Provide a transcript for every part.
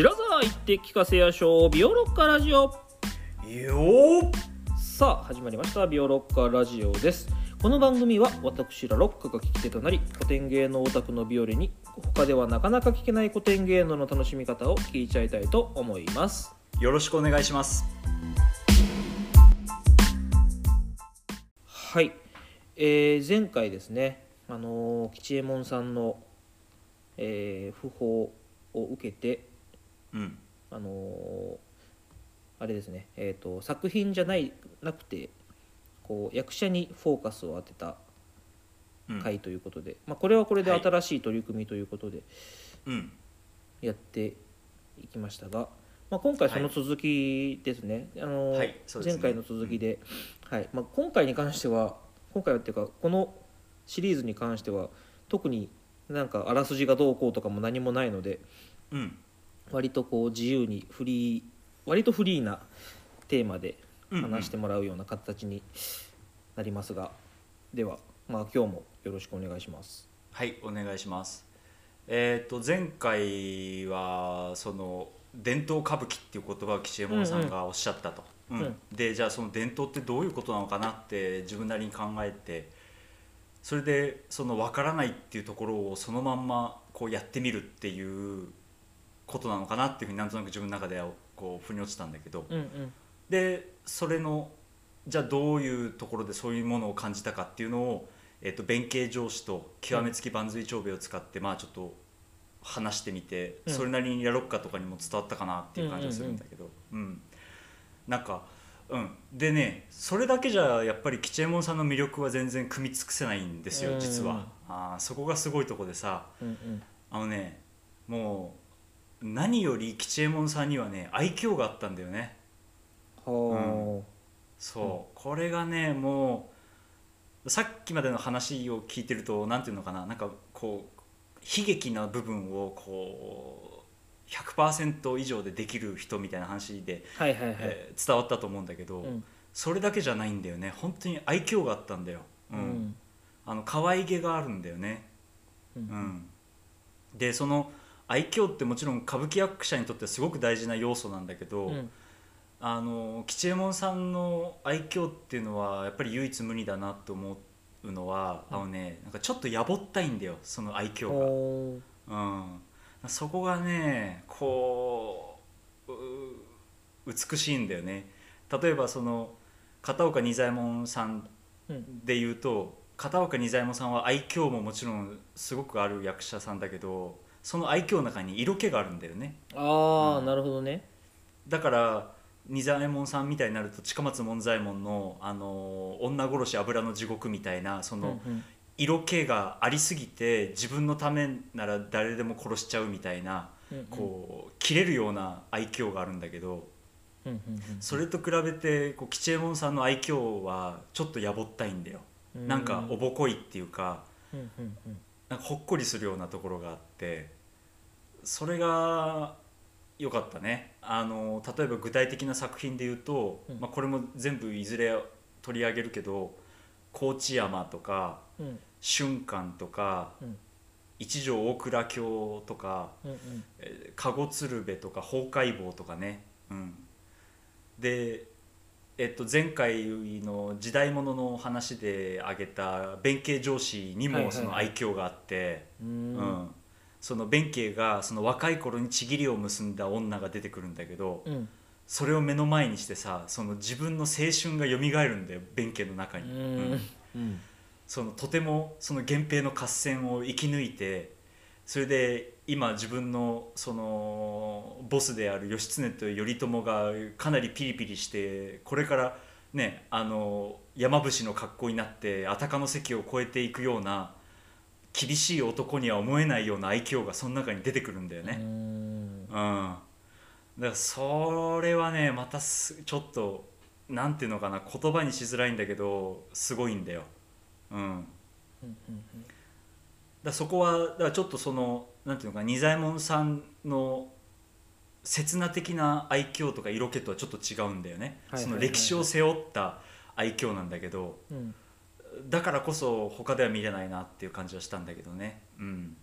白沢行って聞かせやしょう。ビオロッカラジオ。よーさあ始まりました。ビオロッカラジオです。この番組は私らロックが聞き手となり古典芸能オタクのビオレに他ではなかなか聞けない古典芸能の楽しみ方を聞いちゃいたいと思います。よろしくお願いします。はい、えー前回ですねあのー吉右衛門さんの、えー訃報を受けてうん。あのーあれですね、えー、と作品じゃないなくてこう役者にフォーカスを当てたうん。回ということで、まあ、これはこれではい。新しい取り組みということでうん。やっていきましたが、まあ、今回その続きですね,、あのね。前回の続きで、はい。まあ、今回に関しては今回はっていうかこのシリーズに関しては特になんかあらすじがどうこうとかも何もないのでうん割とこう自由にフリー割とフリーなテーマでうんうん。話してもらうような形になりますが、では、まあ、今日もよろしくお願いします。はいお願いします。えっ、と前回はその伝統歌舞伎っていう言葉を吉右衛門さんがおっしゃったと、うんうんでじゃあその伝統ってどういうことなのかなって自分なりに考えてそれでその分からないっていうところをそのまんまこうやってみるっていうことなのかなっていうふうになんとなく自分の中ではこう腑に落ちたんだけど、うんうん。でそれのじゃあどういうところでそういうものを感じたかっていうのを、えっと弁慶上司と極めつき万髄長兵衛を使って、まあちょっと話してみて、うん。それなりにやろっかとかにも伝わったかなっていう感じがするんだけど、うんなんか、うん、でねそれだけじゃやっぱり吉右衛門さんの魅力は全然汲み尽くせないんですよ実は、うんあーそこがすごいとこでさうんうん。あのねもう何より吉右衛門さんにはね愛嬌があったんだよね。はそう、これがねもうさっきまでの話を聞いてるとなんていうのかななんかこう悲劇な部分をこう100%以上でできる人みたいな話で、あ、はいはいはい。えー伝わったと思うんだけど、うん。それだけじゃないんだよね。本当に愛嬌があったんだよ、ううん。んあの可愛げがあるんだよね、ううんん、でその愛嬌ってもちろん歌舞伎役者にとってすごく大事な要素なんだけど、うん。あの吉右衛門さんの愛嬌っていうのはやっぱり唯一無二だなと思うのは、あのねなんかちょっとやぼったいんだよその愛嬌ほが、うん、そこがねこうう美しいんだよね。例えばその片岡仁左衛門さんううんで言うと片岡仁左衛門さんは愛嬌ももちろんすごくある役者さんだけどその愛嬌の中に色気があるんだよね。ああ、うん。なるほどね。だから仁左衛門さんみたいになると近松門左衛門の「あの女殺し油の地獄」みたいなそのうん色気がありすぎて自分のためなら誰でも殺しちゃうみたいなうんこう切れるような愛嬌があるんだけどうんうんうんそれと比べてこう吉右衛門さんの愛嬌はちょっとやぼったいんだよ。うんなん。かおぼこいっていうかうんうんうん。なんかほっこりするようなところがあってそれが良かったね。あの例えば具体的な作品で言うと、うん。まあ、これも全部いずれ取り上げるけど高知山とかうん。春館とか、うん。一条大倉京とかうんうん。えー籠鶴瓶とか崩壊坊とかね、うん、で、えっと、前回の時代物の話で挙げた弁慶上司にはいはいはいもその愛嬌があって、ううん。んその弁慶がその若い頃にちぎりを結んだ女が出てくるんだけどうん。それを目の前にしてさその自分の青春が蘇るんだよ弁慶の中うに。ん。うん。うん。そのとてもその源平の合戦を生き抜いてそれで今自分のそのボスである義経と頼朝がかなりピリピリしてこれからねあの山伏の格好になってあたかの関を越えていくような厳しい男には思えないような愛嬌がその中に出てくるんだようね。ん。うん、だからそれはねまたすちょっとなんていうのかな言葉にしづらいんだけどすごいんだよ。うん、うんうんだそこはだからちょっとそのなんていうのかな仁左衛門さんの刹那的な愛嬌とか色気とはちょっと違うんだよね、はい。その歴史を背負った愛嬌なんだけどうんだからこそ他では見れないなっていう感じはしたんだけどね。うん。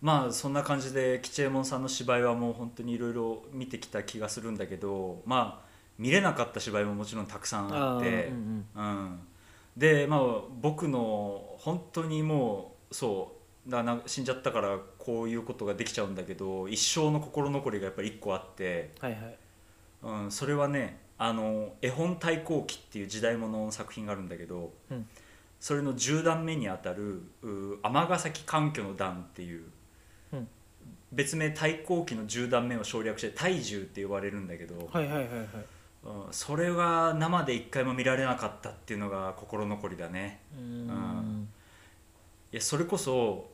まあそんな感じで吉右衛門さんの芝居はもう本当にいろいろ見てきた気がするんだけどまあ見れなかった芝居ももちろんたくさんあってうんうん、でまあ僕の本当にもうそうだな死んじゃったからこういうことができちゃうんだけど一生の心残りがやっぱり一個あって、はいはい。うん、それはねあの絵本対抗期っていう時代物の作品があるんだけど、うん。それの10段目にあたる尼崎環境の段っていう、うん。別名対抗期の10段目を省略して大獣って呼ばれるんだけど、はいはいはいはい。うん、それが生で一回も見られなかったっていうのが心残りだね。うん。いやそれこそ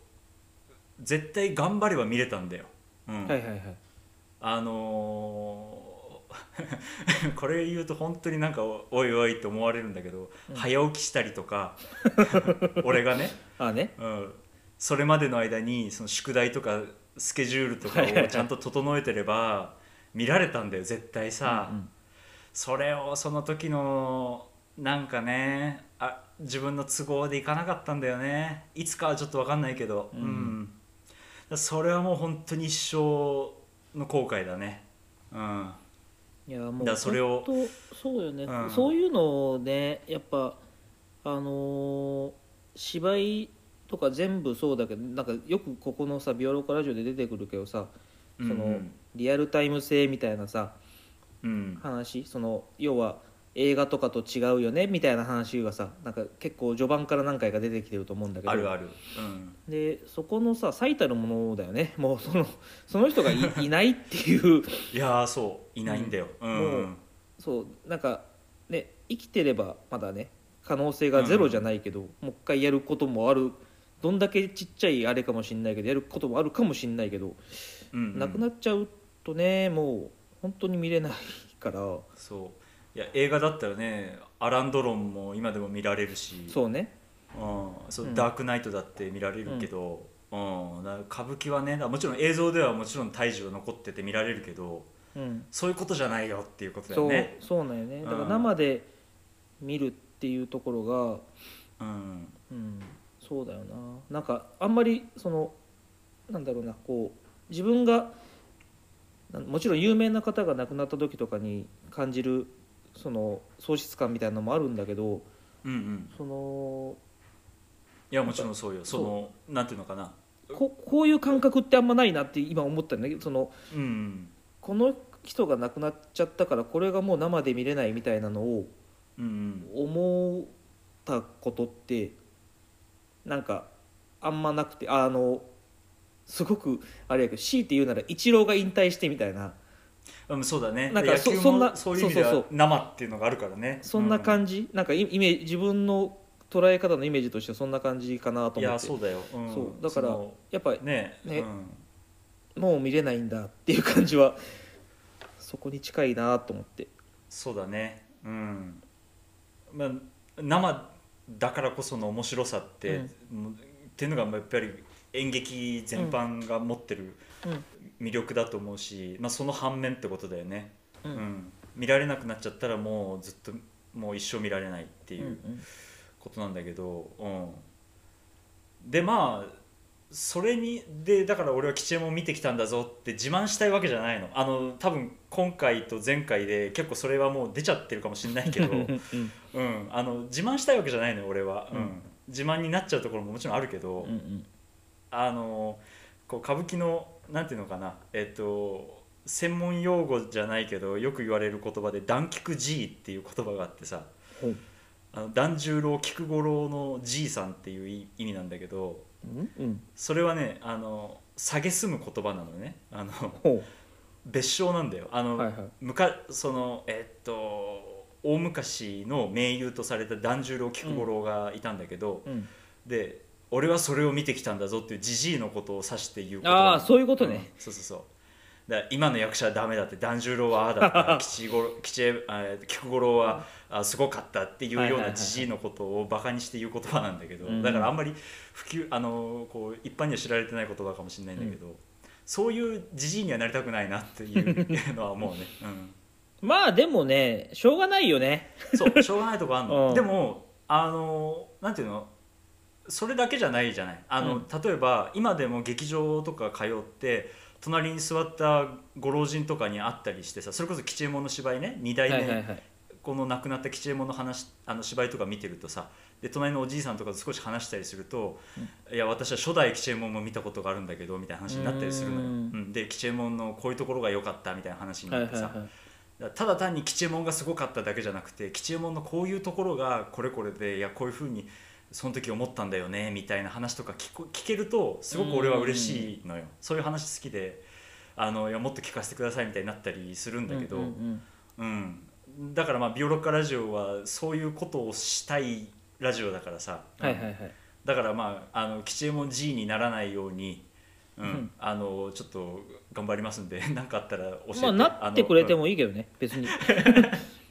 絶対頑張れば見れたんだよ、うん。はいはいはい。あのー これ言うと本当になんかおおいおいって思われるんだけど、うん。早起きしたりとか 俺がね、ああね。うん、それまでの間にその宿題とかスケジュールとかをちゃんと整えてれば見られたんだよ絶対さ、うんうん。それをその時のなんかねあ自分の都合でいかなかったんだよね。いつかはちょっと分かんないけど、うん。だからそれはもう本当に一生の後悔だね。うんいやもうそれを本当そうよね、うん。そういうのをねやっぱあのー芝居とか全部そうだけどなんかよくここのさ「ビオロカラジオ」で出てくるけどさその、うん。リアルタイム性みたいなさうん。話その要は映画とかと違うよねみたいな話がさなんか結構序盤から何回か出てきてると思うんだけど。あるある。うん。でそこのさ最たるものだよね。もうそのその人がい いないっていう。いやーそう。いないんだよ。うん、もうそう。なんかね生きてればまだね可能性がゼロじゃないけど、もう一回やることもある。どんだけちっちゃいあれかもしんないけどやることもあるかもしんないけど、うんうん。なくなっちゃうとねもう本当に見れないから。そういや映画だったらねアラン・ドロンも今でも見られるし。そうね。うん、そううん。ダークナイトだって見られるけど、うん。だから歌舞伎はねもちろん映像ではもちろん大樹は残ってて見られるけどうん。そういうことじゃないよっていうことだそうよね。そうなんよね。だからうん生で見るっていうところがうん。うん、そうだよな。なんかあんまりそのなんだろうなこう自分がもちろん有名な方が亡くなった時とかに感じるその喪失感みたいなのもあるんだけどうんうん。そのいやもちろんそうよ。そのなんていうのかな。ここういう感覚ってあんまないなって今思ったんだけどそのうんこの人が亡くなっちゃったからこれがもう生で見れないみたいなのをうん。思ったことってなんかあんまなくてあのすごくあれやけど強いて言うならイチローが引退してみたいなうん、うん、そうだね。なんかそそんなそういう意味では生っていうのがあるからね。そんな感じ、なんかイイメージ自分の捉え方のイメージとしてはそんな感じかなとい思って。やそうだよ、うん、そう。だからやっぱねねうん、もう見れないんだっていう感じはそこに近いなと思って。そうだね。うん。まあ生だからこその面白さって、もうっていうのがまあやっぱり演劇全般が持ってるうん魅力だと思うし、まあ、その反面ってことだよね、ううん。ん見られなくなっちゃったらもうずっともう一生見られないっていううんことなんだけど、うん、でまあそれにでだから俺は吉右衛門見てきたんだぞって自慢したいわけじゃないの。あの多分今回と前回で結構それはもう出ちゃってるかもしれないけど、うん。うん、あの自慢したいわけじゃないのよ俺は、うん。うん。自慢になっちゃうところももちろんあるけど、うんうん。あのこう歌舞伎のなんていうのかなえっと専門用語じゃないけどよく言われる言葉で「団菊じい」っていう言葉があってさあの團十郎菊五郎のじいさんっていう意意味なんだけどうんうん。それはねあの蔑む言葉なのね。あのほ別称なんだよ。あの、うはいはい。むかそのえっと大昔の名優とされた團十郎菊五郎がいたんだけど、うん。で俺はそれを見てきたんだぞっていうじじいのことを指して言うああそういうことね、うんそうそうそう。だ今の役者はダメだって團十郎はああだった吉五郎吉菊五郎はあすごかったっていうようないじじいのことをバカにして言う言葉なんだけど、うん。だからあんまり普及あのこう一般には知られてない言葉かもしれないんだけど、そういうじじいにはなりたくないなっていうのは思うね、うん、まあでもねしょうがないよね。そうしょうがないとこあんの、うん。でもあのなんていうの？それだけじゃないじゃない。あの、うん。例えば今でも劇場とか通って隣に座ったご老人とかに会ったりしてさそれこそ吉右衛門の芝居ね2代目、はいはいはい。この亡くなった吉右衛門の話あの芝居とか見てるとさで隣のおじいさんとかと少し話したりすると、いや私は初代吉右衛門も見たことがあるんだけどみたいな話になったりするのよ、ううん。んで吉右衛門のこういうところが良かったみたいな話にはないってさ、はいはいだからただ単に吉右衛門がすごかっただけじゃなくて吉右衛門のこういうところがこれこれでいやこういうふうにその時思ったんだよねみたいな話とか聞こ聞けるとすごく俺は嬉しいのよ。そういう話好きであのいやもっと聞かせてくださいみたいになったりするんだけど、うんうんうん、だからまあビオロッカラジオはそういうことをしたいラジオだからさ、うんはいはいはい。だからまああの吉右衛門 G にならないように、うん。うん。あのちょっと頑張りますんで 何かあったら教えて、まあなってくれてももいいけどね別に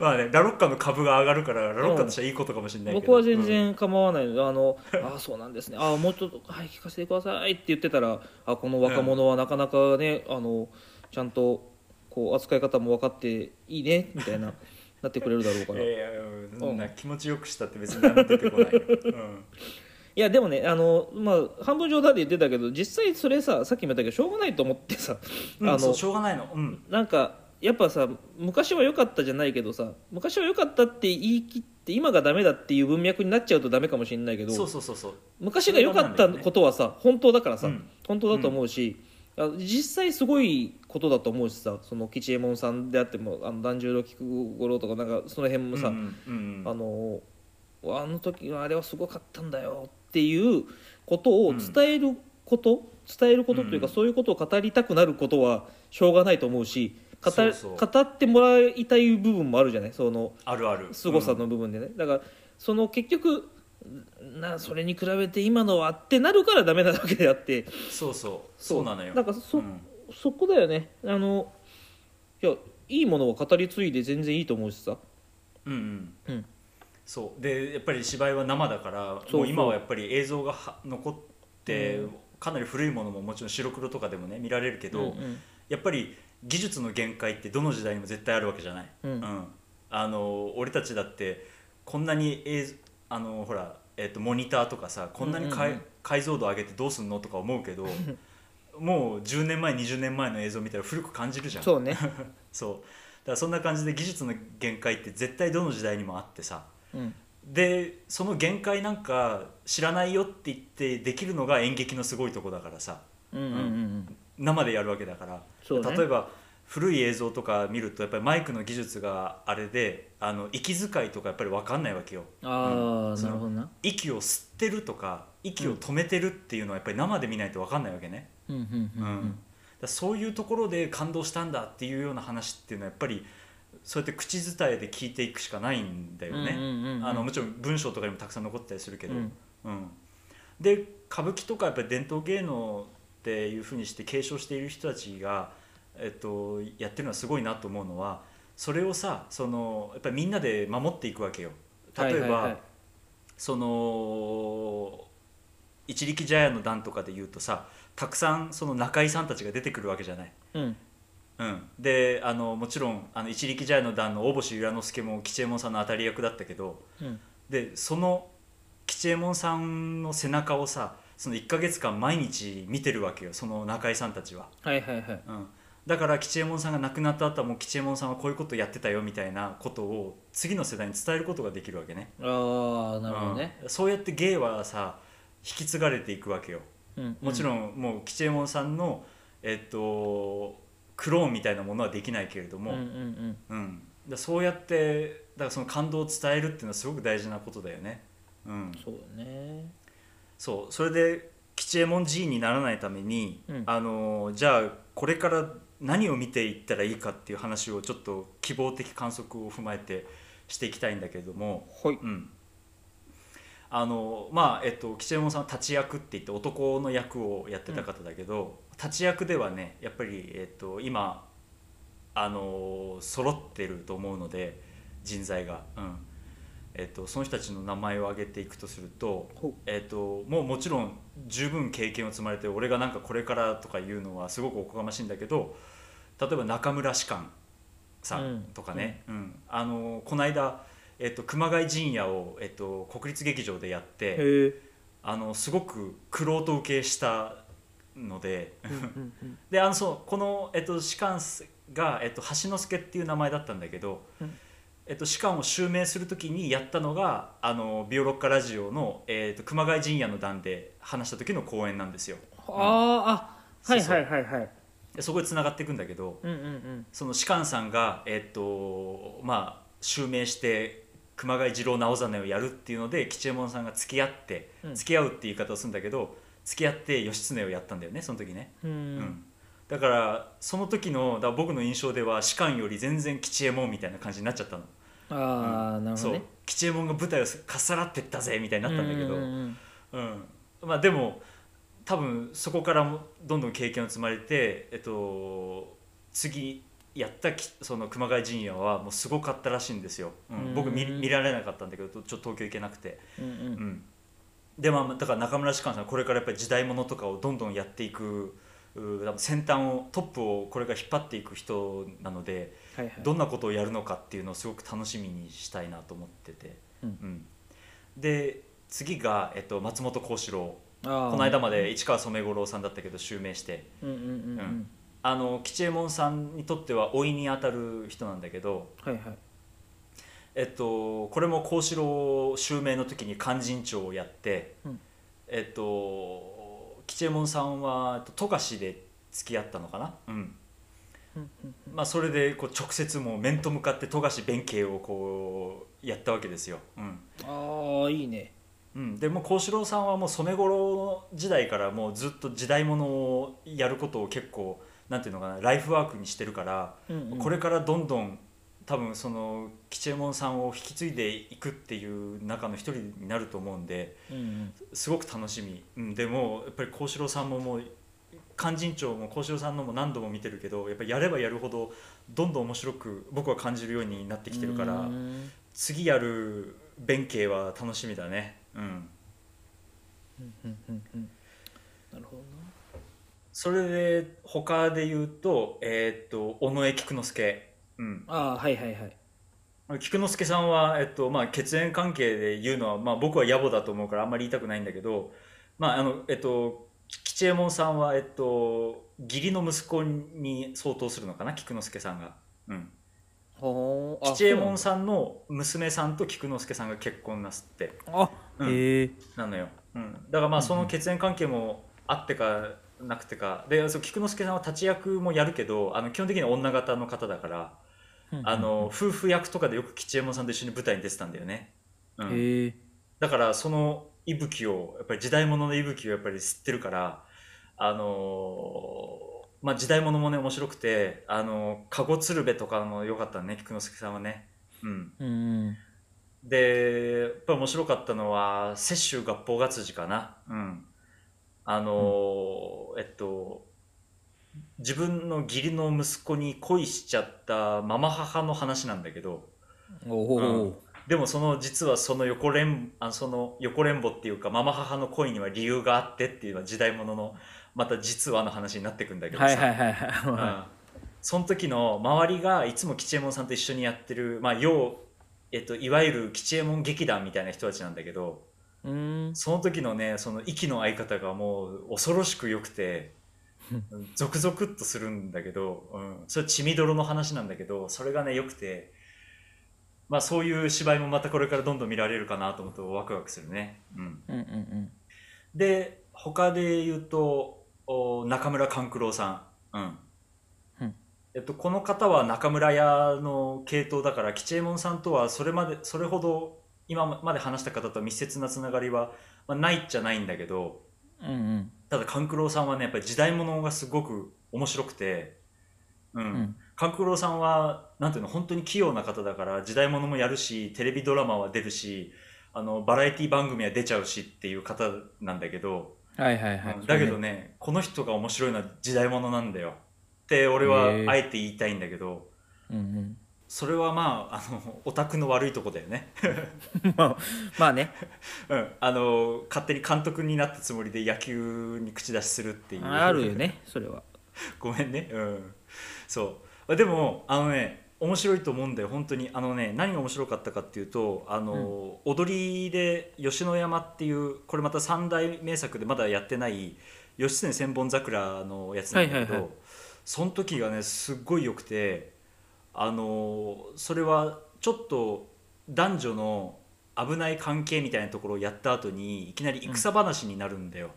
まあねラロッカの株が上がるからラロッカとしてはいいことかもしれないけど。僕は全然構わないのであのああそうなんですね。ああもうちょっとはい聞かせてくださいって言ってたらあこの若者はなかなかねあのちゃんとこう扱い方も分かっていいねみたいな なってくれるだろうから。うんいやいそんな気持ちよくしたって別に何も出てこないよ、うん。いやでもねあの、まあ、半分冗談で言ってたけど実際それささっきも言ったけどしょうがないと思ってさ、うん、あのそうしょうがないの、うん、なんかやっぱさ昔は良かったじゃないけどさ昔は良かったって言い切って今がダメだっていう文脈になっちゃうとダメかもしれないけどそうそうそうそう。昔が良かったことはさ本当だからさ、うん。本当だと思うし、あ実際すごいことだと思うしさその吉右衛門さんであってもあの團十郎菊五郎とかなんかその辺もさ、うんうんうんあのあの時はあれはすごかったんだよっていうことを伝えること、伝えることというか、うん。そういうことを語りたくなることはしょうがないと思うし語そうそう。語ってもらいたい部分もあるじゃない？そのあるある。凄さの部分でね、だからその結局なそれに比べて今のはってなるからダメなわけであって。そうそう。そう。なのよ。なんかそ,、うん。そこだよね。あのいやいいものは語り継いで全然いいと思うしさ。うんうん。うん。そう。でやっぱり芝居は生だからそう。もう今はやっぱり映像がは残って、うん。かなり古いものももちろん白黒とかでもね見られるけど、うんうん。やっぱり技術の限界ってどの時代にも絶対あるわけじゃない、うん。あの俺たちだってこんなに映像あのほら、えっとモニターとかさこんなにかいうんうんうん。解像度上げてどうすんのとか思うけどもう10年前20年前の映像見たら古く感じるじゃん。そうね、そう。だからそんな感じで技術の限界って絶対どの時代にもあってさ。うん。でその限界なんか知らないよって言ってできるのが演劇のすごいとこだからさ。うんうんうん。うん生でやるわけだから、ね。例えば古い映像とか見るとやっぱりマイクの技術があれであの息遣いとかやっぱり分かんないわけよ。ああ、うん。なるほどな。息を吸ってるとか息を止めてるっていうのはやっぱり生で見ないと分かんないわけね、そういうところで感動したんだっていうような話っていうのはやっぱりそうやって口伝えで聞いていくしかないんだよね、もちろん文章とかにもたくさん残ってたりするけど、うん。うん。で歌舞伎とかやっぱり伝統芸能っていうふうにして継承している人たちが、えっと、やってるのはすごいなと思うのはそれをさそのやっぱりみんなで守っていくわけよ。例えば、はいはいはいその一力茶屋の段とかで言うとさたくさんその中井さんたちが出てくるわけじゃない。うんうん、であのもちろんあの一力茶屋の段の大星由良之助も吉右衛門さんの当たり役だったけどうんでその吉右衛門さんの背中をさその1か月間毎日見てるわけよその中井さんたちは、はいはいはい。うん、だから吉右衛門さんが亡くなった後はもう吉右衛門さんはこういうことやってたよみたいなことを次の世代に伝えることができるわけね。ああなるほどね、うん。そうやって芸はさ引き継がれていくわけよ。うんもちろんもう吉右衛門さんのえっとクローンみたいなものはできないけれども、うんうんうん。うん、だそうやってだからその感動を伝えるっていうのはすごく大事なことだよね。うん、そうだねそうそれで吉右衛門 G にならないために、うん。あのじゃあこれから何を見ていったらいいかっていう話をちょっと希望的観測を踏まえてしていきたいんだけれども、はい。うん、あのまあえっと吉右衛門さんは立ち役って言って男の役をやってた方だけど、立ち役ではねやっぱり、えっと、今あの揃ってると思うので人材が、うんえっと、その人たちの名前を挙げていくとすると、えっと、もうもちろん十分経験を積まれて俺がなんかこれからとか言うのはすごくおこがましいんだけど例えば中村士官さんとかね、うん。あのこの間えっと、熊谷陣屋を、えっと、国立劇場でやってあのすごく玄人受けしたので であのそうこの、えっと、士官が、えっと、橋之助っていう名前だったんだけど、うんえっと、士官を襲名する時にやったのがあのビオロッカラジオの、えっと、熊谷陣屋の段で話した時の公演なんですよ。あーあはいはいはいはい。でそこでつながっていくんだけどうんうんうん。その士官さんが、えっとまあ、襲名して熊谷次郎直実をやるっていうので吉右衛門さんが付き合って、うん。付き合うっていう言い方をするんだけど付き合って義経をやったんだよねその時ね。ううん。んだからその時のだ僕の印象では士官より全然吉右衛門みたいな感じになっちゃったの。ああなるほそう。どね吉右衛門が舞台をかっさらってったぜみたいになったんだけど、うんまあでも多分そこからもどんどん経験を積まれて、えっと、次やったきその熊谷陣屋はもうすごかったらしいんですよ、うん。うん。僕見見られなかったんだけどちょっと東京行けなくて、うんうん。うん、でまあだから中村芝翫さんはこれからやっぱり時代物とかをどんどんやっていく先端をトップをこれから引っ張っていく人なのではいはい。どんなことをやるのかっていうのをすごく楽しみにしたいなと思ってて、うん。で次が、えっと、松本幸四郎。この間まで市川染五郎さんだったけど襲名して。うんうんうんうん。うん。あの吉右衛門さんにとっては老いにあたる人なんだけど、はいはい。えっと、これも幸四郎襲名の時に勧進帳をやって、うん。えっと、吉右衛門さんはえっと富樫で付き合ったのかな、うん。まあ、それでこう直接もう面と向かって富樫弁慶をこうやったわけですよ。うん。ああいいね。うん、でもう幸四郎さんはもう染五郎時代からもうずっと時代物をやることを結構なんていうのかなライフワークにしてるから、うんうん。これからどんどん多分その吉右衛門さんを引き継いでいくっていう中の一人になると思うんでうんうんすごく楽しみ、うん、でもやっぱり幸四郎さんももう勧進帳も幸四郎さんのも何度も見てるけどやっぱりやればやるほどどんどん面白く僕は感じるようになってきてるからうん次やる弁慶は楽しみだね。うん。なるほどそれで他で言うと,、えーっと尾上菊之助、うん、なああはいはいはい。菊之助さんは、えっとまあ、血縁関係で言うのは、まあ、僕は野暮だと思うからあんまり言いたくないんだけど、まああのえっと、吉右衛門さんは、えっと、義理の息子に相当するのかな菊之助さんが。うん、吉右衛門さんの娘さんと菊之助さんが結婚なすって。あうん。へえ。なのよ、うん、だからまあその血縁関係もあってかなくてかでそう菊之助さん。は立ち役もやるけどあの基本的には女型の方だからあの夫婦役とかでよく吉右衛門さんと一緒に舞台に出てたんだよね、うん、へえだからその息吹をやっぱり時代物の息吹をやっぱり吸ってるからあのーまあ時代物もね面白くてあの「かご鶴瓶」とかも良かったね菊之助さんはね。うん。うんうん。でやっぱり面白かったのは「雪舟合法月次」かな。うん。あのーえっと自分の義理の息子に恋しちゃったママ母の話なんだけどおおでもその実はその横連あその横連母っていうかママ母の恋には理由があってっていうのは時代物のまた実話の話になってくんだけどさ、はいはいはいうん。はその時の周りがいつも吉右衛門さんと一緒にやってる、まあ、要えっと、いわゆる吉右衛門劇団みたいな人たちなんだけどいうん。その時のねその息の合い方がもう恐ろしく良くてゾクゾクっとするんだけど、うん、それ血みどろの話なんだけどそれがね良くて、まあ、そういう芝居もまたこれからどんどん見られるかなと思うとワクワクするね。うん、うんうんで他で言うとお中村勘九郎さん、うん。うん。えっと、この方は中村屋の系統だから吉右衛門さんとはそれまでそれほど今まで話した方と密接なつながりは、まあ、ないっちゃないんだけどうんうんただ勘九郎さんはねやっぱり時代物がすごく面白くて、うん。うん。勘九郎さんはなんていうの本当に器用な方だから時代物もやるしテレビドラマは出るしあのバラエティ番組は出ちゃうしっていう方なんだけど、はいはいはい。うん。だけどねこの人が面白いのは時代物なんだよって俺はあえて言いたいんだけどうんうんそれはまああのオタクの悪いとこだよね、ま あまあね。うん、あの勝手に監督になったつもりで野球に口出しするっていう。あるよねそれは。ごめんね。うん。そう。でもあのね面白いと思うんだよ。本当に。あのね何が面白かったかっていうとあの、踊りで吉野山っていうこれまた三大名作でまだやってない義経千本桜のやつなんだけど、はいはいはい。その時がねすっごい良くてあのそれはちょっと男女の危ない関係みたいなところをやった後にいきなり戦話になるんだよ。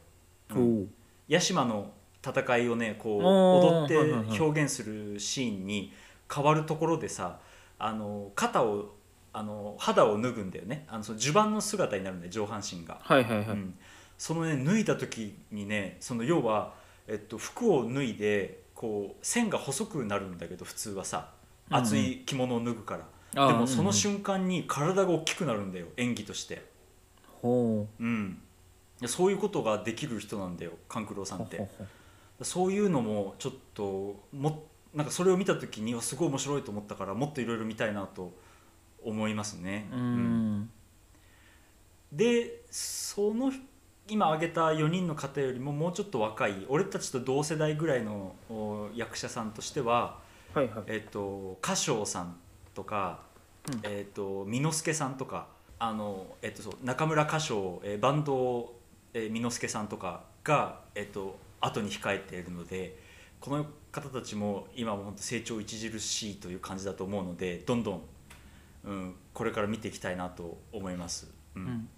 うん。屋島の戦いをねこう踊って表現するシーンに変わるところでさあの肩をあの肌を脱ぐんだよね。あのその襦袢の姿になるんだよ上半身が、はいはいはい、うん、そのね脱いだ時にねその要は、えっと、服を脱いでこう線が細くなるんだけど普通はさ厚い着物を脱ぐから、でもそのうんうん瞬間に体が大きくなるんだよ演技として。ほう。ん、いやそういうことができる人なんだよ勘九郎さんって。そういうのもちょっともなんかそれを見た時にはすごい面白いと思ったからもっといろいろ見たいなと思いますね。ううん。んでその今挙げた4人の方よりももうちょっと若い俺たちと同世代ぐらいのお役者さんとしては、はいはい。えっと歌唱さんとか、うん。えっと美之助さんとかあの、えっと、そう中村歌唱、えーバンド、えー、美之助さんとかが、えっと後に控えているのでこの方たちも今も本当成長著しいという感じだと思うのでどんどん、うん、これから見ていきたいなと思います。うん。うん。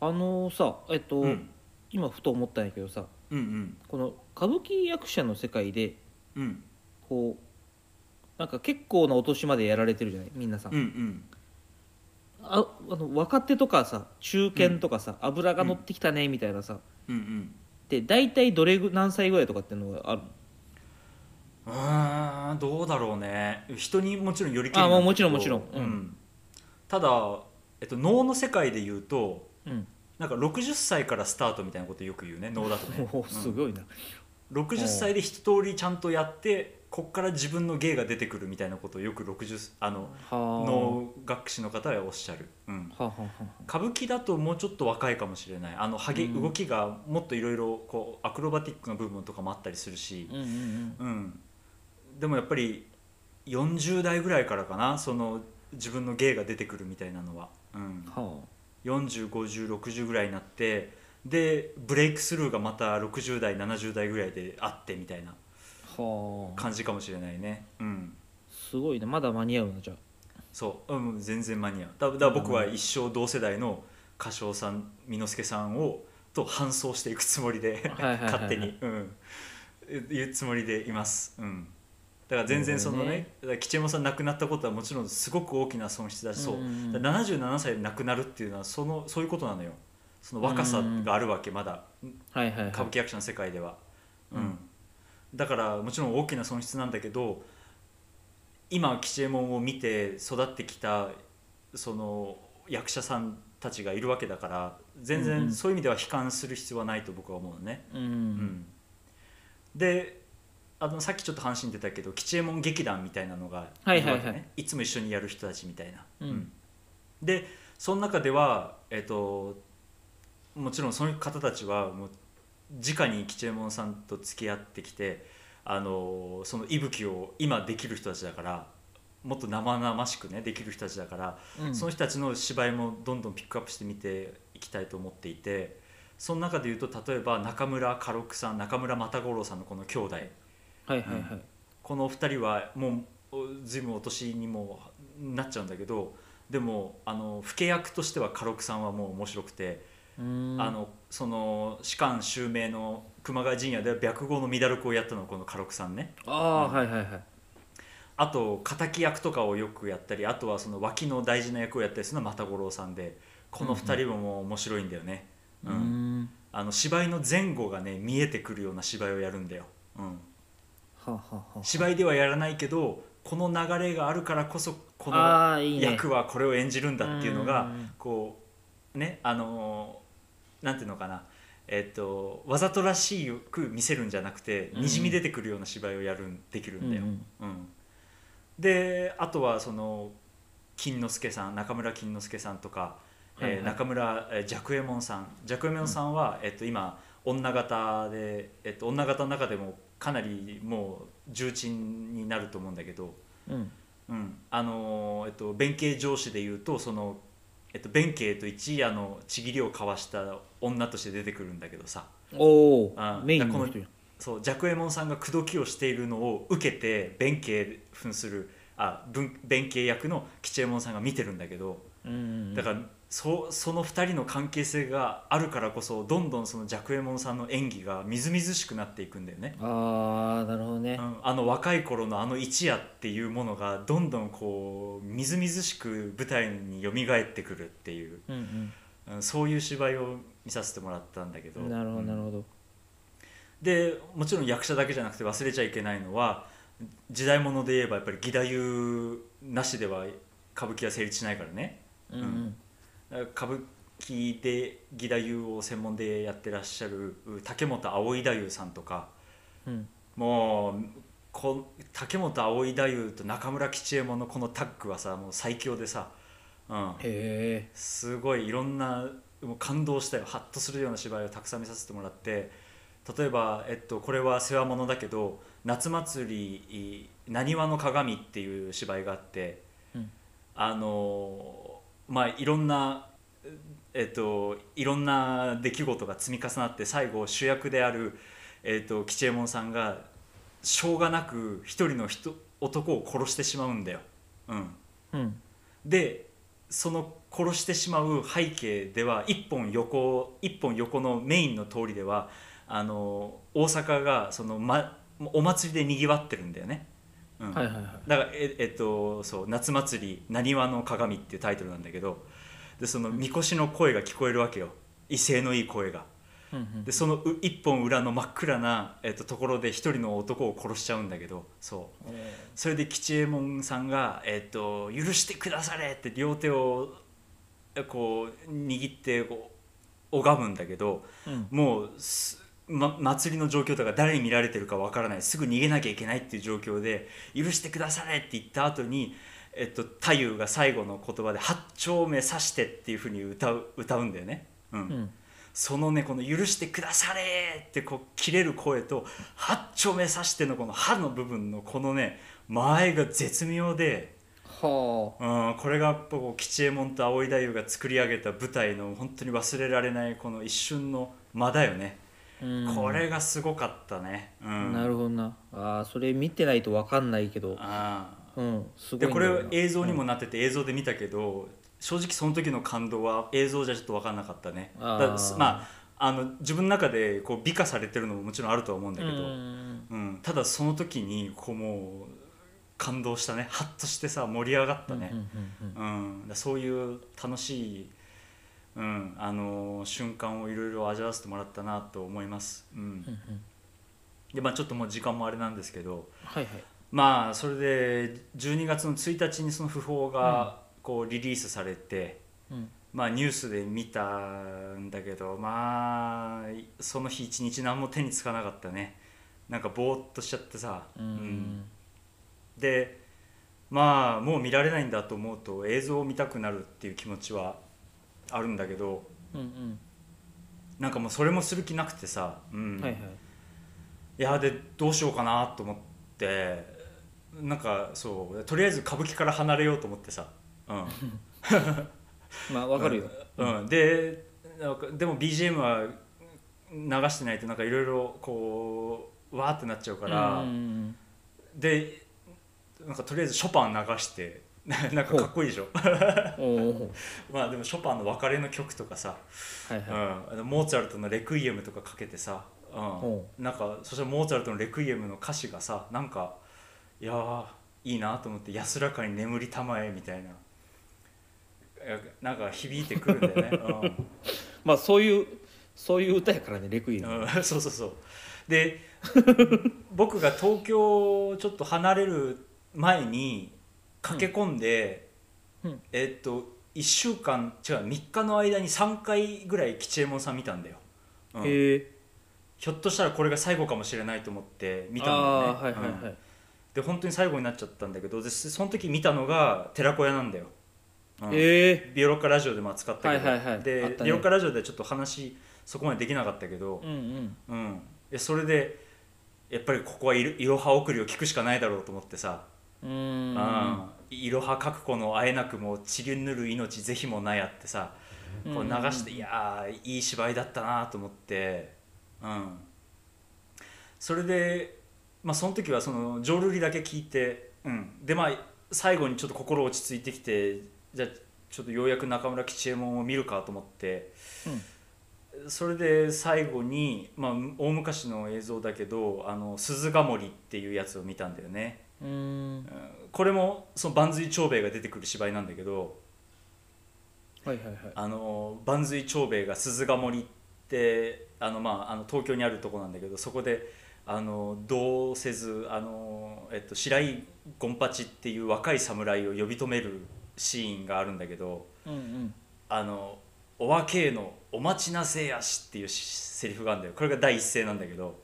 あのさえっと、うん。今ふと思ったんやけどさうんうん。この歌舞伎役者の世界でうん。こうなんか結構なお年までやられてるじゃない？皆さん、うんうん。ああの若手とかさ中堅とかさ、脂が乗ってきたねみたいなさ、うんうん。で大体どれぐ何歳ぐらいとかっていうのがある？うーんどうだろうね。人にもちろんよりけりあなんだけどもちろんもちろん。うん。うん。ただ、えっと、能の世界で言うとうん。なんか60歳からスタートみたいなことよく言うね。能だとね、おおすごいな、うん、60歳で一通りちゃんとやってこっから自分の芸が出てくるみたいなことをよく60あのはあ。能楽師の方はおっしゃる、うん、はあはあはあ。歌舞伎だともうちょっと若いかもしれない。あのはげうん。動きがもっといろいろこうアクロバティックな部分とかもあったりするし、うんうんうん、でもやっぱり40代ぐらいからかなその自分の芸が出てくるみたいなのは、うん。うん、は405060ぐらいになってでブレイクスルーがまた60代70代ぐらいであってみたいな感じかもしれないね。うん。すごいね。まだ間に合うなじゃそう、うん、全然間に合う。だだ僕は一生同世代の歌唱さん美之助さんをと伴走していくつもりで勝手に、うん、言うつもりでいます、うん、だから全然そのねだから吉右衛門さん亡くなったことはもちろんすごく大きな損失だし、そう。うんうんうん。だから77歳で亡くなるっていうのはそのそういうことなのよその若さがあるわけまだ。はいはいはい。歌舞伎役者の世界では、うん。うん。だからもちろん大きな損失なんだけど今吉右衛門を見て育ってきたその役者さんたちがいるわけだから全然そういう意味では悲観する必要はないと僕は思うのね。うん、うん。であのさっきちょっと話に出たけど吉右衛門劇団みたいなのがはいはいはい。るわけねいつも一緒にやる人たちみたいな。うん。でその中では、えっともちろんその方たちはもう直に吉右衛門さんと付き合ってきてあのその息吹を今できる人たちだからもっと生々しくねできる人たちだから、うん。その人たちの芝居もどんどんピックアップして見ていきたいと思っていてその中でいうと例えば中村家六さん中村又五郎さんのこの兄弟。はいはいはい、この2人はもうお随分お年にもなっちゃうんだけどでもあの老け役としては家六さんはもう面白くて、あのその士官襲名の熊谷陣屋では白毫の乱る子をやったのはこの家六さんね。ああーはいはいはい。あと敵役とかをよくやったりあとはその脇の大事な役をやったりするのは又五郎さんでこの2人ももう面白いんだよね、ううんーん。あの芝居の前後がね見えてくるような芝居をやるんだよ、うん、芝居ではやらないけどこの流れがあるからこそこの役はこれを演じるんだっていうのがうん。こうねあのーなんていうのかな。えっとわざとらしく見せるんじゃなくてうん。にじみ出てくるような芝居をやるんできるんだよ。うんうん。であとはその金之助さん中村金之助さんとか、えーはいはい。中村えー寂右衛門さん。寂右衛門さんは、えっと、今女形で、えっと、女形の中でもかなりもう重鎮になると思うんだけど。うん。うん。あのーえっと、弁慶上司でいうとその、えっと、弁慶と一夜のちぎりを交わした女として出てくるんだけどさ。おおあメインの人やそうジャクエモンさんが口説きをしているのを受けて弁慶扮するあ文弁慶役の吉右衛門さんが見てるんだけどうんうん。だからそその2人の関係性があるからこそどんどんそのジャクエモンさんの演技がみずみずしくなっていくんだよね。ああなるほどね。うん、あの若い頃のあの一夜っていうものがどんどんこうみずみずしく舞台に蘇ってくるっていう、うんうん、そういう芝居を見させてもらったんだけど。うんなるほどなるほど。でもちろん役者だけじゃなくて忘れちゃいけないのは時代物で言えばやっぱり義太夫なしでは歌舞伎は成立しないからね。うん。うん歌舞伎で義太夫を専門でやってらっしゃる竹本葵太夫さんとかうん。もうこ竹本葵太夫と中村吉右衛門のこのタッグはさもう最強でさ、うん、へえ。すごいいろんなもう感動したよ。ハッとするような芝居をたくさん見させてもらって。例えば、えっと、これは世話物だけど「夏祭りなにわの鏡」っていう芝居があって、うん。あのまあいろんなえっといろんな出来事が積み重なって最後主役である、えっと、吉右衛門さんがしょうがなく一人の人男を殺してしまうんだよ。うん、うんでその殺してしまう背景では一本横一本横のメインの通りではあの大阪がその、ま、お祭りでにぎわってるんだよね。うん。はいはいはい。だからええっとそう夏祭りなにわの鏡っていうタイトルなんだけどでそのみこしの声が聞こえるわけよ。威勢のいい声が。うんうん。でそのう一本裏の真っ暗な、えっと、ところで一人の男を殺しちゃうんだけどそう。それで吉右衛門さんが、えっと「許してくだされ!」って両手をえこう握ってこう拝むんだけどうん。もうす、ま、祭りの状況とか誰に見られてるかわからないすぐ逃げなきゃいけないっていう状況で「許してくだされ!」って言った後にえっと太夫が最後の言葉で「八丁目指して」っていうふうに歌う歌うんだよね。うんうんそのねこの「許してくだされ!」ってこう切れる声と「八丁目指して」のこの「歯の部分のこのね間合いが絶妙で、はうん、これがやっぱこう吉右衛門と葵太夫が作り上げた舞台の本当に忘れられないこの一瞬の間だよね、これがすごかったね、うん、なるほどな。ああそれ見てないと分かんないけど。あうんすーでこごいんだよな。れ映像にもなってて映像で見たけど、正直その時の感動は映像じゃちょっと分かんなかったね。まああの自分の中でこう美化されてるのももちろんあるとは思うんだうんけど、うん、ただその時にこうもう感動したね。ハッとしてさ盛り上がったね、うんうんうん。うん。だそういう楽しい、うん、あの瞬間をいろいろ味わわせてもらったなと思います、うん。うんうん。でまあ、ちょっともう時間もあれなんですけどはいはい。まあそれで12月の1日にその訃報がこうリリースされて、うん。まあ、ニュースで見たんだけどまあその日一日何も手につかなかったね。なんかぼーっとしちゃってさ、うん。うん。でまあもう見られないんだと思うと映像を見たくなるっていう気持ちはあるんだけどうんうん。なんかもうそれもする気なくてさ、うん。はいはい。いやでどうしようかなと思ってなんかそうとりあえず歌舞伎から離れようと思ってさ、うん、まあ分かるよ。うん、でなんかでも BGM は流してないとなんかいろいろこうわーってなっちゃうから、うんうん。でなんかとりあえずショパン流して なんかかっこいいでしょ。まあでもショパンの別れの曲とかさ、はいはい。うん、モーツァルトの「レクイエム」とかかけてさ、うん。ほ、なんかそしたらモーツァルトの「レクイエム」の歌詞がさなんかいやーいいなと思って安らかに眠りたまえみたいな。なんか響いてくるんだよね、まあそういうそういう歌やからねレクイエム。うんうん、そうそうそう。で僕が東京をちょっと離れる前に駆け込んで、うん。うん。えっと1週間違う3日の間に3回ぐらい吉右衛門さん見たんだよ、うん。へえ。ひょっとしたらこれが最後かもしれないと思って見たんだよね。はいはいうんはい。で本当に最後になっちゃったんだけどでその時見たのが寺子屋なんだよ、うん。ええ。ビオロッカラジオでも扱ったけど、はいはいはい。で、たね。ビオロッカラジオではちょっと話そこまでできなかったけど。う、んうん。うん。でそれでやっぱりここはいろいろは送りを聞くしかないだろうと思ってさ、ううんんいろは覚悟のあえなくも散りぬる命ぜひもなやってさこう流して、いやーいい芝居だったなと思ってうん。それでまあその時はその浄瑠璃だけ聞いて、うん、でまあ最後にちょっと心落ち着いてきてじゃあちょっとようやく中村吉右衛門を見るかと思ってそれで最後に、まあ、大昔の映像だけど「あの鈴ヶ森」っていうやつを見たんだよね。うん。うん。これもその万髄長兵衛が出てくる芝居なんだけどはいはいはい。あの万髄長兵衛が鈴ヶ森ってあの、まあ、あの東京にあるとこなんだけどそこであのどうせずあの、えっと、白井権八っていう若い侍を呼び止めるシーンがあるんだけどうんうん。あの「おわけのお待ちなせやし」っていうしセリフがあるんだよ。これが第一声なんだけど。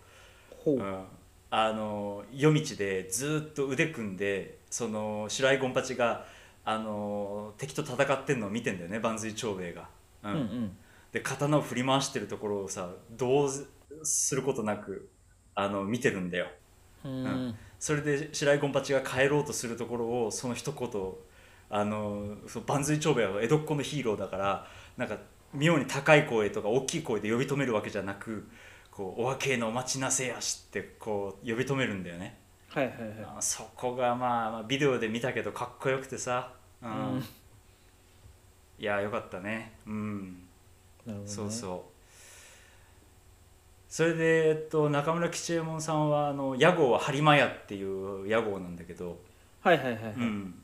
ほう。うん。あの夜道でずっと腕組んでその白井権八があの敵と戦ってんのを見てんだよね万髄長兵衛が。うん。うんうん。で刀を振り回してるところをさどうすることなくあの見てるんだよ。うん。それで白井権八が帰ろうとするところをその一言あのその万髄長兵衛は江戸っ子のヒーローだからなんか妙に高い声とか大きい声で呼び止めるわけじゃなく「こうおわけのお待ちなせやし」ってこう呼び止めるんだよね。はいはいはい。あそこがまあまあビデオで見たけどかっこよくてさ、うん。うん。いやよかったね。うん。ね。そうそう。それで、えっと、中村吉右衛門さんはあの屋号は播磨屋っていう屋号なんだけど、はいはいはいはい。うん、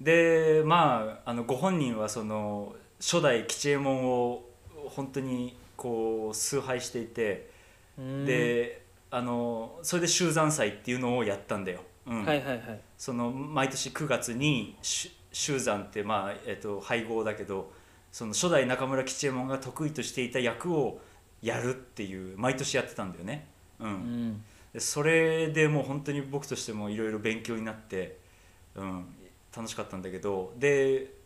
でまああのご本人はその初代吉右衛門を本当にこう崇拝していて、うん。であのそれで修山祭っていうのをやったんだよ、うん。はいはいはい。その毎年9月にし修山ってまあ、えっと、配合だけどその初代中村吉右衛門が得意としていた役をやるっていう毎年やってたんだよね。うん。うん。でそれでもう本当に僕としてもいろいろ勉強になって、うん、楽しかったんだけどで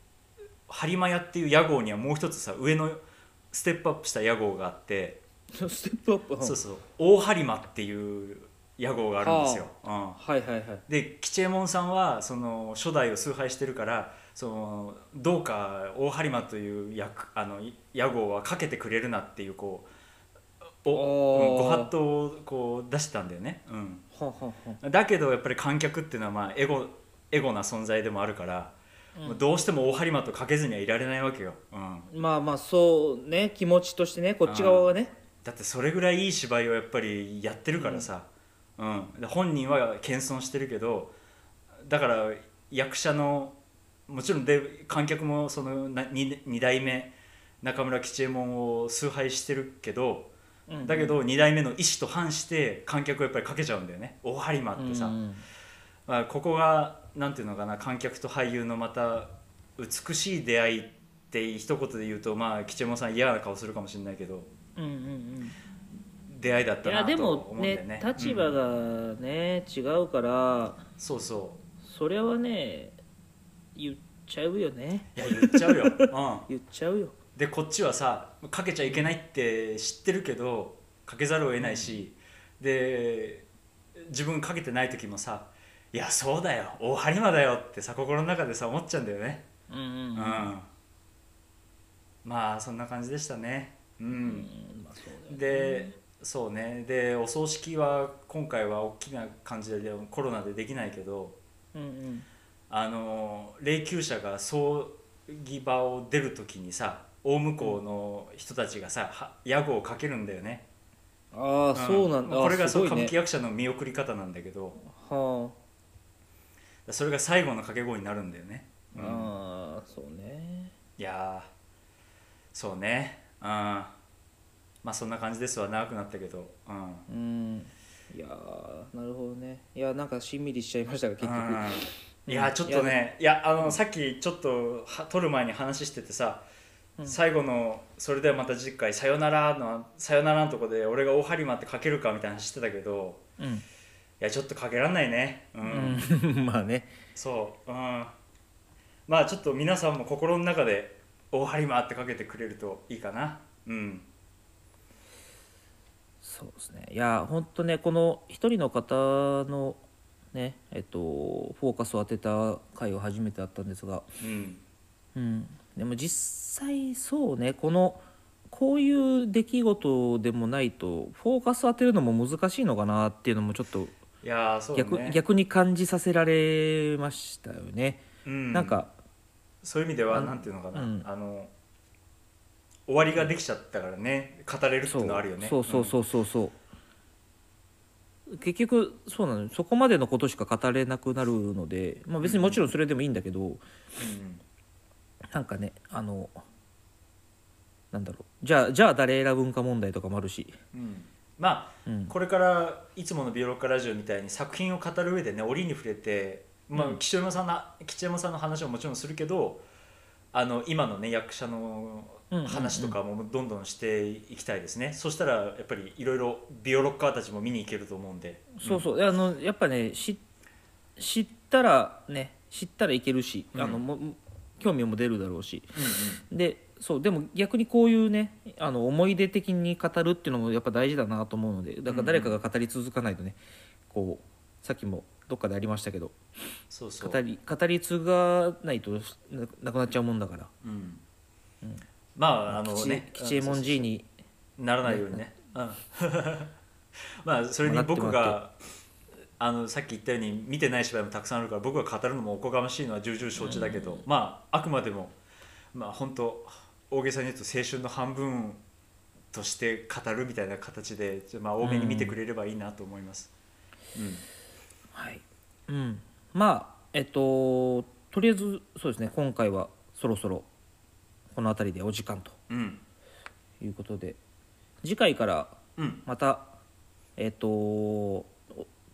播磨屋っていう屋号にはもう一つさ上のステップアップした屋号があって、ステップアップそうそう大播磨っていう屋号があるんですよ。うん。はいはいはい。で吉右衛門さんはその初代を崇拝してるからそのどうか大播磨という役あの屋号はかけてくれるなっていうこうおうんご法度をこう出してたんだよね、うん、はははだけどやっぱり観客っていうのはまあエゴエゴな存在でもあるから、うん。どうしても大播磨とかけずにはいられないわけよ、うん、まあまあそうね気持ちとしてねこっち側がね。だってそれぐらいいい芝居をやっぱりやってるからさ、うん。で本人は謙遜してるけどだから役者のもちろんで観客もそのな 2, 二代目中村吉右衛門を崇拝してるけどうんだけど2代目の意思と反して観客をやっぱりかけちゃうんだよね。大播磨ってさ、うんまあ、ここがなんていうのかな観客と俳優のまた美しい出会いって一言で言うとまあ吉右衛門さん嫌な顔するかもしれないけどうんうんうん。出会いだったなと思うんだよね。ね立場うん。がね、違うからそうそそれはね言っちゃうよね。ういや言っちゃうよ、うん、言っちゃうよ。でこっちはさかけちゃいけないって知ってるけどかけざるを得ないし、で自分かけてない時もさ「いやそうだよ。大播磨だよ」ってさ心の中でさ思っちゃうんだよね。う、うんうん。うん。んまあそんな感じでしたね。うん、うんまあそうね。でそうね。でお葬式は今回は大きな感じでコロナでできないけどうんうん。あの霊柩車が葬儀場を出る時にさ大向こうの人たちがさは屋号をかけるんだよね。ああそうなんだ、これがそうね。歌舞伎役者の見送り方なんだけど。はそれが最後の掛け声になるんだよね、あ、うん。ああそうね。いやーそうね。うん。まあそんな感じですわ。長くなったけど。うん。うん。いやーなるほどね。いやなんかしんみりしちゃいましたが結局。うんいやちょっとねいやあのさっきちょっとは撮る前に話しててさ、うん。最後の「それではまた次回さよならの」さよならのとこで俺が大張間ってかけるかみたいな話してたけどうん、いやちょっとかけらんないね。うん、うん、まあね。そう。うん。まあちょっと皆さんも心の中で「大張間」ってかけてくれるといいかな。うん。そうですね。いや本当ねこの一人の方のねえっとフォーカスを当てた回を初めてあったんですが、うん。うん、でも実際そうねこのこういう出来事でもないとフォーカス当てるのも難しいのかなっていうのもちょっといやーそうだ逆,、ね逆に感じさせられましたよね。うん、なんかそういう意味ではなんていうのかな、うん。あの終わりができちゃったからね。語れるっていうのはあるよね。そう。そうそうそうそう、結局そうなの。よそこまでのことしか語れなくなるので、まあ、別にもちろんそれでもいいんだけど、うんうん。なんかねあのなんだろう。じゃあじゃあ誰選ぶんか問題とかもあるし、うんまあうん、これからいつもの「ビオロッカラジオ」みたいに作品を語る上でね折に触れて、まあうん。吉山さんの吉山さんの話はもちろんするけどあの今のね役者の話とかもどんどんしていきたいですね、そしたらやっぱりいろいろビオロッカーたちも見に行けると思うんで。そうそう。であのやっぱね知知ったらね知ったらいけるし、うん。あのも興味も出るだろうし。うん。でそうでも逆にこういうねあの思い出的に語るっていうのもやっぱ大事だなと思うのでだから誰かが語り続かないとね、こうさっきもどっかでありましたけどそうそう。語り語り継がないとななくなっちゃうもんだから。うん。うん。まああの吉ね吉右衛門 G にならないようにね、うん、まあそれに僕があのさっき言ったように見てない芝居もたくさんあるから僕が語るのもおこがましいのは重々承知だけど、まああくまでもまあ本当大げさに言うと青春の半分として語るみたいな形で、まあ、多めに見てくれればいいなと思います。うん。はい。うん。まあえっととりあえずそうですね。今回はそろそろこの辺りでお時間とうん。いうことで。次回からうん。またえっと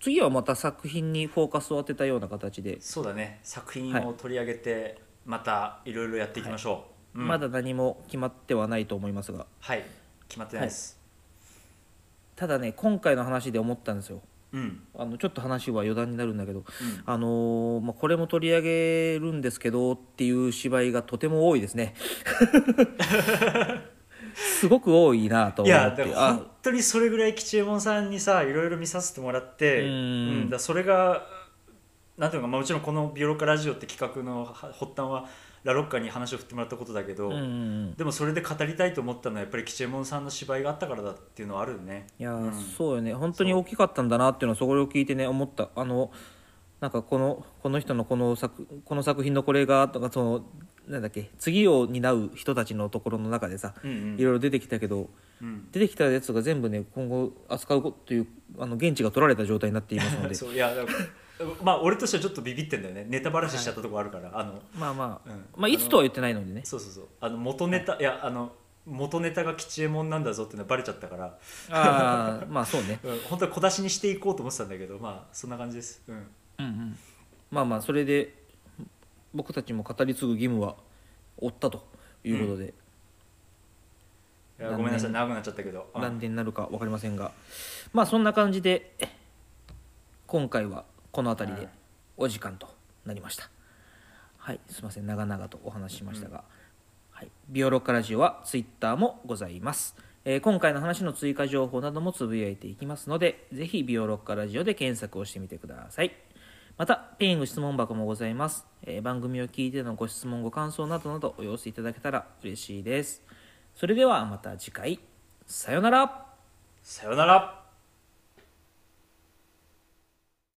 次はまた作品にフォーカスを当てたような形で、そうだね。作品を取り上げてまたいろいろやっていきましょう、うん。まだ何も決まってはないと思いますが。はい。決まってないです、ただね今回の話で思ったんですよ。うん。あのちょっと話は余談になるんだけど、うん。あのーまあ、これも取り上げるんですけどっていう芝居がとても多いですね。すごく多いなといや思って。あだから本当にそれぐらい吉右衛門さんにさいろいろ見させてもらってうん。だからそれがなんていうのか、まあ、もちろんこの「ビオロッカラジオ」って企画のは発端はラロッカに話を振ってもらったことだけど、うんうんうん。でもそれで語りたいと思ったのはやっぱり吉右衛門さんの芝居があったからだっていうのはあるよね。いやー、うん。そうよね。本当に大きかったんだなっていうのはそこを聞いてね思った。あのなんかこのこの人のこの作この作品のこれがとかそのなんだっけ次を担う人たちのところの中でさうんうん。いろいろ出てきたけどうん。出てきたやつが全部ね今後扱うというあの現地が取られた状態になっていますので。そういやまあ俺としてはちょっとビビってんだよね。ネタバラシしちゃったとこあるから、あのまあまあ、うん。まあいつとは言ってないのでね。そうそうそう。あの元ネタい。やあの元ネタが吉右衛門なんだぞっていうのはバレちゃったから、ああまあそうね。うん、本当は小出しにしていこうと思ってたんだけどまあそんな感じです、うん、うんうん。まあまあそれで僕たちも語り継ぐ義務は負ったということで、いやごめんなさい長くなっちゃったけど、うん。何年になるか分かりませんが。まあそんな感じで今回はこの辺りでお時間となりました。はいすいません。長々とお話ししましたが、はい、ビオロッカラジオはツイッターもございます、えー今回の話の追加情報などもつぶやいていきますのでぜひビオロッカラジオで検索をしてみてください。またペイング質問箱もございます、えー番組を聞いてのご質問ご感想などなどお寄せいただけたら嬉しいです。それではまた次回。さようなら。さよなら